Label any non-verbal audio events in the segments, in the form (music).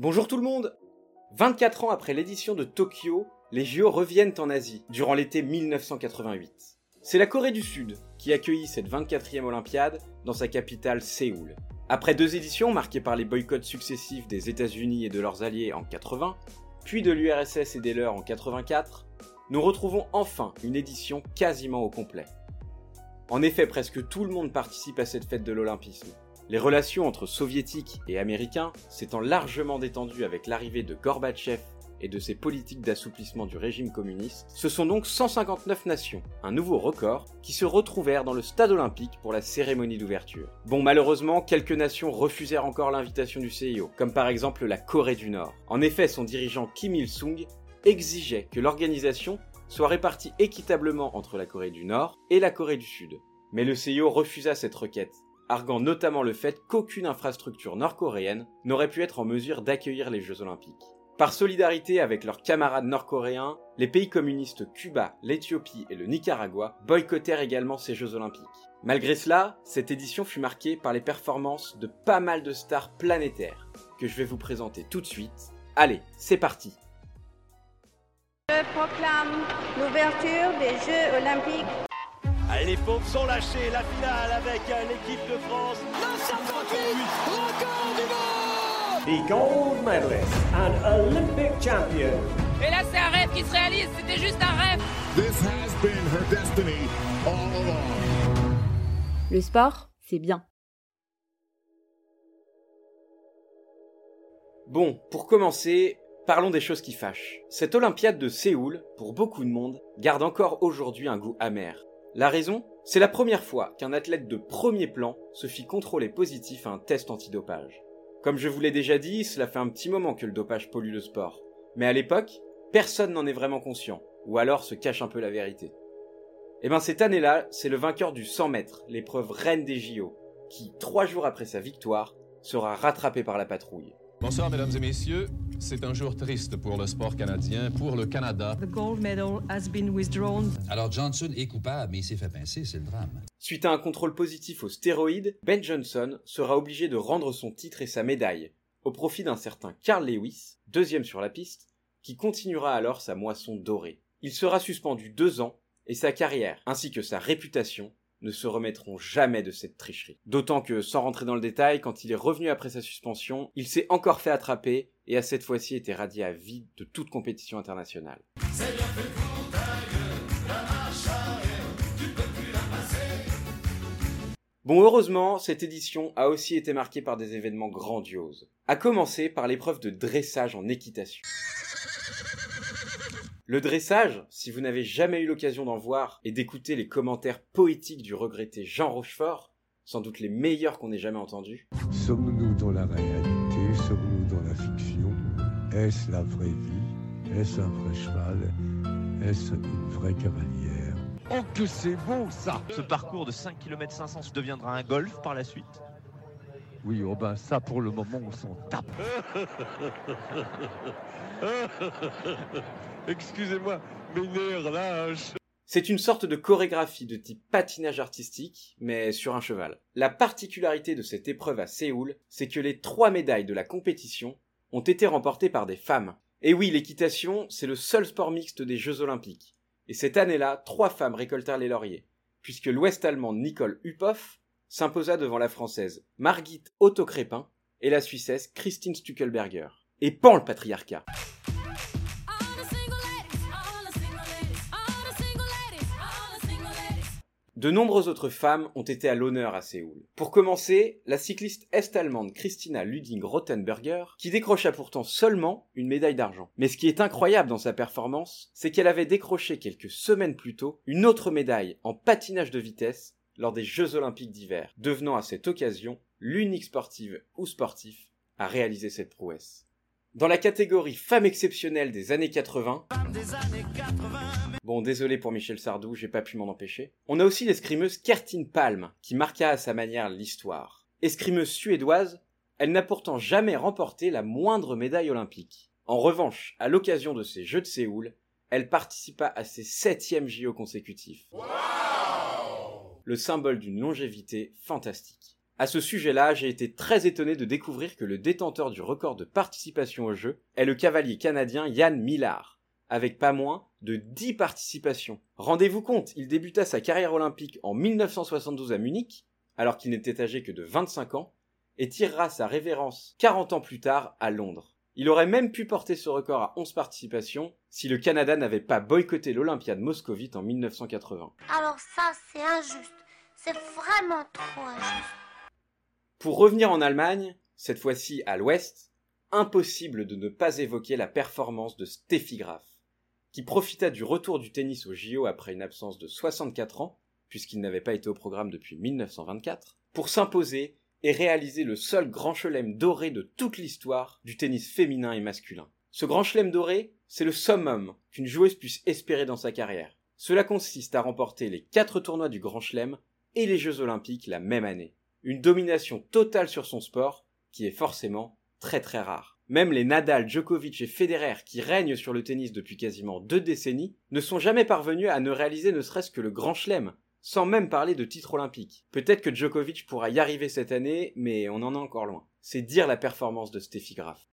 Bonjour tout le monde 24 ans après l'édition de Tokyo, les JO reviennent en Asie, durant l'été 1988. C'est la Corée du Sud qui accueillit cette 24e Olympiade dans sa capitale Séoul. Après deux éditions marquées par les boycotts successifs des États-Unis et de leurs alliés en 80, puis de l'URSS et des leurs en 84, nous retrouvons enfin une édition quasiment au complet. En effet, presque tout le monde participe à cette fête de l'Olympisme. Les relations entre soviétiques et américains s'étant largement détendues avec l'arrivée de Gorbatchev et de ses politiques d'assouplissement du régime communiste, ce sont donc 159 nations, un nouveau record, qui se retrouvèrent dans le stade olympique pour la cérémonie d'ouverture. Bon, malheureusement, quelques nations refusèrent encore l'invitation du CIO, comme par exemple la Corée du Nord. En effet, son dirigeant Kim Il-sung exigeait que l'organisation soit répartie équitablement entre la Corée du Nord et la Corée du Sud. Mais le CIO refusa cette requête, arguant notamment le fait qu'aucune infrastructure nord-coréenne n'aurait pu être en mesure d'accueillir les Jeux olympiques. Par solidarité avec leurs camarades nord-coréens, les pays communistes Cuba, l'Éthiopie et le Nicaragua boycottèrent également ces Jeux olympiques. Malgré cela, cette édition fut marquée par les performances de pas mal de stars planétaires, que je vais vous présenter tout de suite. Allez, c'est parti Je proclame l'ouverture des Jeux olympiques les pauvres sont lâchés, la finale avec l'équipe de France. 938, record du monde The gold medalist and Olympic champion. Et là, c'est un rêve qui se réalise, c'était juste un rêve. This has been her destiny all along. Le sport, c'est bien. Bon, pour commencer, parlons des choses qui fâchent. Cette Olympiade de Séoul, pour beaucoup de monde, garde encore aujourd'hui un goût amer. La raison C'est la première fois qu'un athlète de premier plan se fit contrôler positif à un test antidopage. Comme je vous l'ai déjà dit, cela fait un petit moment que le dopage pollue le sport. Mais à l'époque, personne n'en est vraiment conscient, ou alors se cache un peu la vérité. Et ben cette année-là, c'est le vainqueur du 100 mètres, l'épreuve reine des JO, qui, trois jours après sa victoire, sera rattrapé par la patrouille. Bonsoir mesdames et messieurs, c'est un jour triste pour le sport canadien, pour le Canada. The gold medal has been withdrawn. Alors Johnson est coupable, mais il s'est fait pincer, c'est le drame. Suite à un contrôle positif aux stéroïdes, Ben Johnson sera obligé de rendre son titre et sa médaille, au profit d'un certain Carl Lewis, deuxième sur la piste, qui continuera alors sa moisson dorée. Il sera suspendu deux ans, et sa carrière, ainsi que sa réputation, ne se remettront jamais de cette tricherie. D'autant que, sans rentrer dans le détail, quand il est revenu après sa suspension, il s'est encore fait attraper et a cette fois-ci été radié à vie de toute compétition internationale. Bon, heureusement, cette édition a aussi été marquée par des événements grandioses. À commencer par l'épreuve de dressage en équitation. Le dressage, si vous n'avez jamais eu l'occasion d'en voir et d'écouter les commentaires poétiques du regretté Jean Rochefort, sans doute les meilleurs qu'on ait jamais entendus. Sommes-nous dans la réalité? Sommes-nous dans la fiction? Est-ce la vraie vie? Est-ce un vrai cheval? Est-ce une vraie cavalière? Oh que c'est beau ça! Ce parcours de 5 km 500 deviendra un golf par la suite? Oui, oh ben ça pour le moment on s'en tape. (laughs) Excusez-moi, mes nerfs lâchent. C'est une sorte de chorégraphie de type patinage artistique, mais sur un cheval. La particularité de cette épreuve à Séoul, c'est que les trois médailles de la compétition ont été remportées par des femmes. Et oui, l'équitation, c'est le seul sport mixte des Jeux Olympiques. Et cette année-là, trois femmes récoltèrent les lauriers, puisque l'ouest-allemande Nicole Hupoff s'imposa devant la française Margit Otto-Crépin et la suissesse Christine Stuckelberger. Et pan le patriarcat De nombreuses autres femmes ont été à l'honneur à Séoul. Pour commencer, la cycliste est-allemande Christina Luding-Rothenberger, qui décrocha pourtant seulement une médaille d'argent. Mais ce qui est incroyable dans sa performance, c'est qu'elle avait décroché quelques semaines plus tôt une autre médaille en patinage de vitesse lors des Jeux olympiques d'hiver, devenant à cette occasion l'unique sportive ou sportif à réaliser cette prouesse. Dans la catégorie femme exceptionnelle des années 80, bon désolé pour Michel Sardou, j'ai pas pu m'en empêcher, on a aussi l'escrimeuse Kertin Palm, qui marqua à sa manière l'histoire. Escrimeuse suédoise, elle n'a pourtant jamais remporté la moindre médaille olympique. En revanche, à l'occasion de ces Jeux de Séoul, elle participa à ses septièmes JO consécutifs. le symbole d'une longévité fantastique. À ce sujet-là, j'ai été très étonné de découvrir que le détenteur du record de participation au jeu est le cavalier canadien Yann Millard, avec pas moins de 10 participations. Rendez-vous compte, il débuta sa carrière olympique en 1972 à Munich, alors qu'il n'était âgé que de 25 ans, et tirera sa révérence 40 ans plus tard à Londres. Il aurait même pu porter ce record à 11 participations si le Canada n'avait pas boycotté l'Olympiade moscovite en 1980. Alors ça, c'est injuste. C'est vraiment trop injuste. Pour revenir en Allemagne, cette fois-ci à l'ouest, impossible de ne pas évoquer la performance de Steffi Graf, qui profita du retour du tennis au JO après une absence de 64 ans, puisqu'il n'avait pas été au programme depuis 1924, pour s'imposer et réaliser le seul grand chelem doré de toute l'histoire du tennis féminin et masculin. Ce grand chelem doré, c'est le summum qu'une joueuse puisse espérer dans sa carrière. Cela consiste à remporter les quatre tournois du grand chelem et les Jeux olympiques la même année. Une domination totale sur son sport qui est forcément très très rare. Même les Nadal, Djokovic et Federer qui règnent sur le tennis depuis quasiment deux décennies ne sont jamais parvenus à ne réaliser ne serait-ce que le grand chelem, sans même parler de titre olympique. Peut-être que Djokovic pourra y arriver cette année, mais on en est encore loin. C'est dire la performance de Steffi Graf.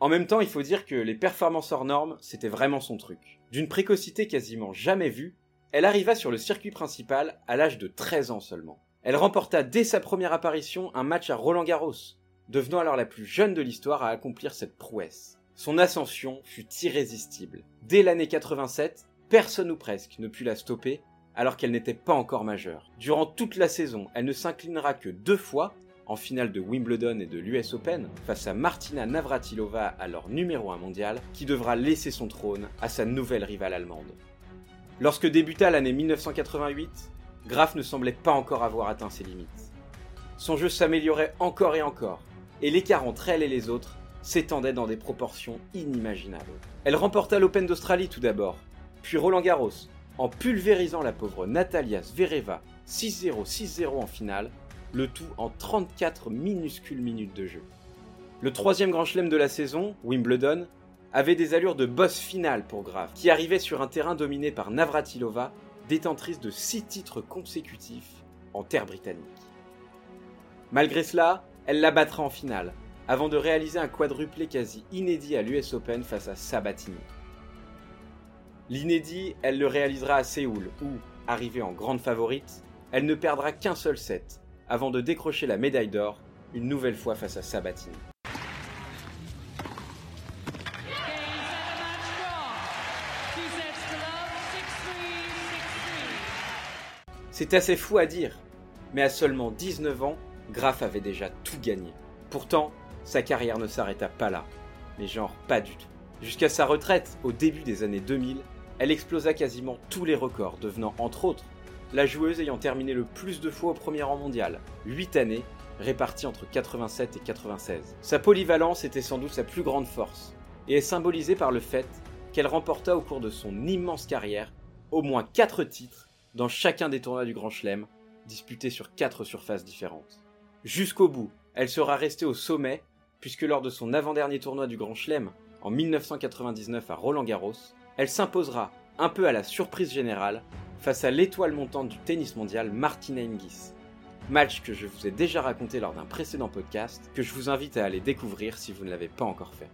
En même temps, il faut dire que les performances hors normes, c'était vraiment son truc. D'une précocité quasiment jamais vue, elle arriva sur le circuit principal à l'âge de 13 ans seulement. Elle remporta dès sa première apparition un match à Roland Garros, devenant alors la plus jeune de l'histoire à accomplir cette prouesse. Son ascension fut irrésistible. Dès l'année 87, personne ou presque ne put la stopper alors qu'elle n'était pas encore majeure. Durant toute la saison, elle ne s'inclinera que deux fois, en finale de Wimbledon et de l'US Open, face à Martina Navratilova, alors numéro 1 mondial, qui devra laisser son trône à sa nouvelle rivale allemande. Lorsque débuta l'année 1988, Graf ne semblait pas encore avoir atteint ses limites. Son jeu s'améliorait encore et encore, et l'écart entre elle et les autres s'étendait dans des proportions inimaginables. Elle remporta l'Open d'Australie tout d'abord, puis Roland Garros, en pulvérisant la pauvre Natalia Zvereva 6-0, 6-0 en finale, le tout en 34 minuscules minutes de jeu. Le troisième grand chelem de la saison, Wimbledon, avait des allures de boss final pour Graf, qui arrivait sur un terrain dominé par Navratilova, détentrice de 6 titres consécutifs en terre britannique. Malgré cela, elle la battra en finale, avant de réaliser un quadruplé quasi inédit à l'US Open face à Sabatini. L'inédit, elle le réalisera à Séoul, où, arrivée en grande favorite, elle ne perdra qu'un seul set, avant de décrocher la médaille d'or, une nouvelle fois face à Sabatini. C'est assez fou à dire, mais à seulement 19 ans, Graf avait déjà tout gagné. Pourtant, sa carrière ne s'arrêta pas là, mais genre pas du tout. Jusqu'à sa retraite, au début des années 2000, elle explosa quasiment tous les records, devenant entre autres la joueuse ayant terminé le plus de fois au premier rang mondial, 8 années, réparties entre 87 et 96. Sa polyvalence était sans doute sa plus grande force, et est symbolisée par le fait qu'elle remporta au cours de son immense carrière au moins 4 titres dans chacun des tournois du Grand Chelem, disputés sur 4 surfaces différentes. Jusqu'au bout, elle sera restée au sommet, puisque lors de son avant-dernier tournoi du Grand Chelem, en 1999 à Roland Garros, elle s'imposera, un peu à la surprise générale, face à l'étoile montante du tennis mondial Martina Hingis. Match que je vous ai déjà raconté lors d'un précédent podcast, que je vous invite à aller découvrir si vous ne l'avez pas encore fait.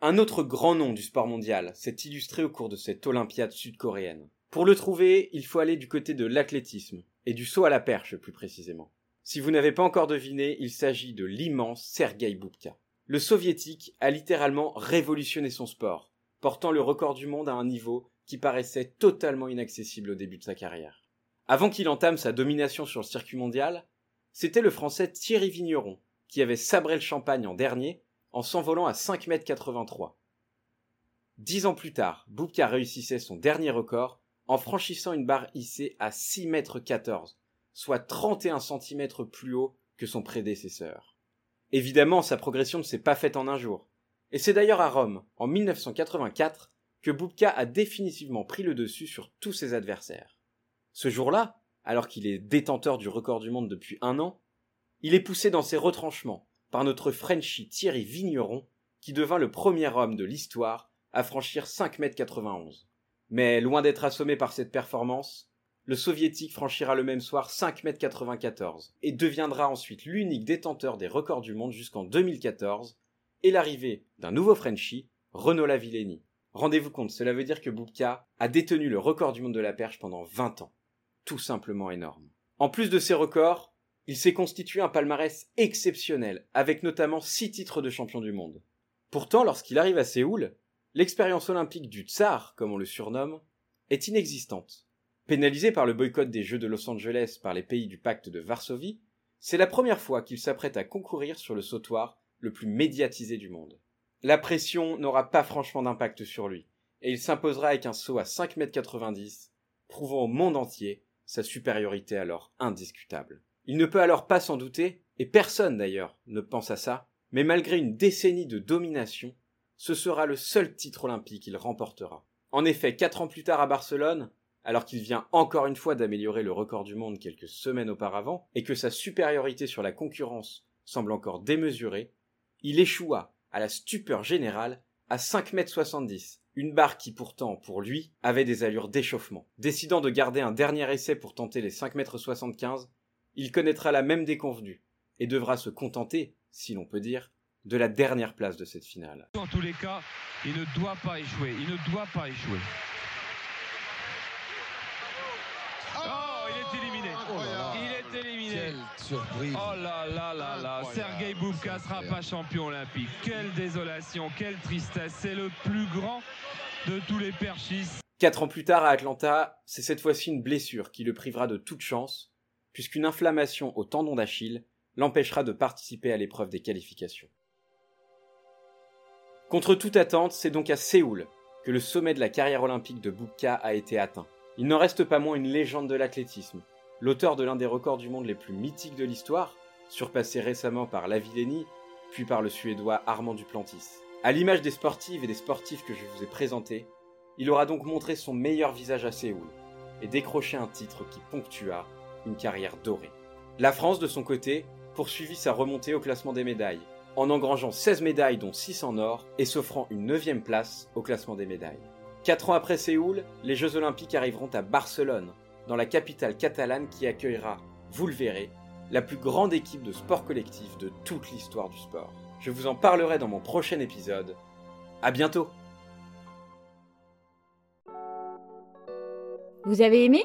Un autre grand nom du sport mondial s'est illustré au cours de cette Olympiade sud-coréenne. Pour le trouver, il faut aller du côté de l'athlétisme, et du saut à la perche plus précisément. Si vous n'avez pas encore deviné, il s'agit de l'immense Sergei Boubka. Le soviétique a littéralement révolutionné son sport, portant le record du monde à un niveau qui paraissait totalement inaccessible au début de sa carrière. Avant qu'il entame sa domination sur le circuit mondial, c'était le français Thierry Vigneron qui avait sabré le champagne en dernier en s'envolant à 5,83 m. Dix ans plus tard, Boubka réussissait son dernier record en franchissant une barre hissée à 6,14 m, soit 31 cm plus haut que son prédécesseur. Évidemment, sa progression ne s'est pas faite en un jour. Et c'est d'ailleurs à Rome, en 1984, que Boubka a définitivement pris le dessus sur tous ses adversaires. Ce jour-là, alors qu'il est détenteur du record du monde depuis un an, il est poussé dans ses retranchements par notre Frenchie Thierry Vigneron, qui devint le premier homme de l'histoire à franchir 5 m 91. Mais loin d'être assommé par cette performance, le soviétique franchira le même soir 5,94 m et deviendra ensuite l'unique détenteur des records du monde jusqu'en 2014 et l'arrivée d'un nouveau Frenchie, Renaud Lavillenie. Rendez-vous compte, cela veut dire que Bubka a détenu le record du monde de la perche pendant 20 ans. Tout simplement énorme. En plus de ces records, il s'est constitué un palmarès exceptionnel, avec notamment 6 titres de champion du monde. Pourtant, lorsqu'il arrive à Séoul, l'expérience olympique du tsar, comme on le surnomme, est inexistante. Pénalisé par le boycott des Jeux de Los Angeles par les pays du pacte de Varsovie, c'est la première fois qu'il s'apprête à concourir sur le sautoir le plus médiatisé du monde. La pression n'aura pas franchement d'impact sur lui, et il s'imposera avec un saut à 5,90 m, prouvant au monde entier sa supériorité alors indiscutable. Il ne peut alors pas s'en douter, et personne d'ailleurs ne pense à ça, mais malgré une décennie de domination, ce sera le seul titre olympique qu'il remportera. En effet, quatre ans plus tard à Barcelone, alors qu'il vient encore une fois d'améliorer le record du monde quelques semaines auparavant, et que sa supériorité sur la concurrence semble encore démesurée, il échoua, à la stupeur générale, à 5,70 m, une barre qui pourtant, pour lui, avait des allures d'échauffement. Décidant de garder un dernier essai pour tenter les 5,75 m, il connaîtra la même déconvenue, et devra se contenter, si l'on peut dire, de la dernière place de cette finale. Dans tous les cas, il ne doit pas échouer, il ne doit pas échouer. Oh, il est éliminé. il est éliminé. Quelle surprise. Oh là là là là. Sergei Boubka sera pas champion olympique. Quelle désolation, quelle tristesse. C'est le plus grand de tous les perchistes. Quatre ans plus tard à Atlanta, c'est cette fois-ci une blessure qui le privera de toute chance, puisqu'une inflammation au tendon d'Achille l'empêchera de participer à l'épreuve des qualifications. Contre toute attente, c'est donc à Séoul que le sommet de la carrière olympique de Bubka a été atteint. Il n'en reste pas moins une légende de l'athlétisme, l'auteur de l'un des records du monde les plus mythiques de l'histoire, surpassé récemment par Lavillenie, puis par le Suédois Armand Duplantis. À l'image des sportives et des sportifs que je vous ai présentés, il aura donc montré son meilleur visage à Séoul et décroché un titre qui ponctua carrière dorée. La France, de son côté, poursuivit sa remontée au classement des médailles, en engrangeant 16 médailles dont 6 en or et s'offrant une 9 place au classement des médailles. Quatre ans après Séoul, les Jeux Olympiques arriveront à Barcelone, dans la capitale catalane qui accueillera, vous le verrez, la plus grande équipe de sport collectif de toute l'histoire du sport. Je vous en parlerai dans mon prochain épisode. À bientôt! Vous avez aimé?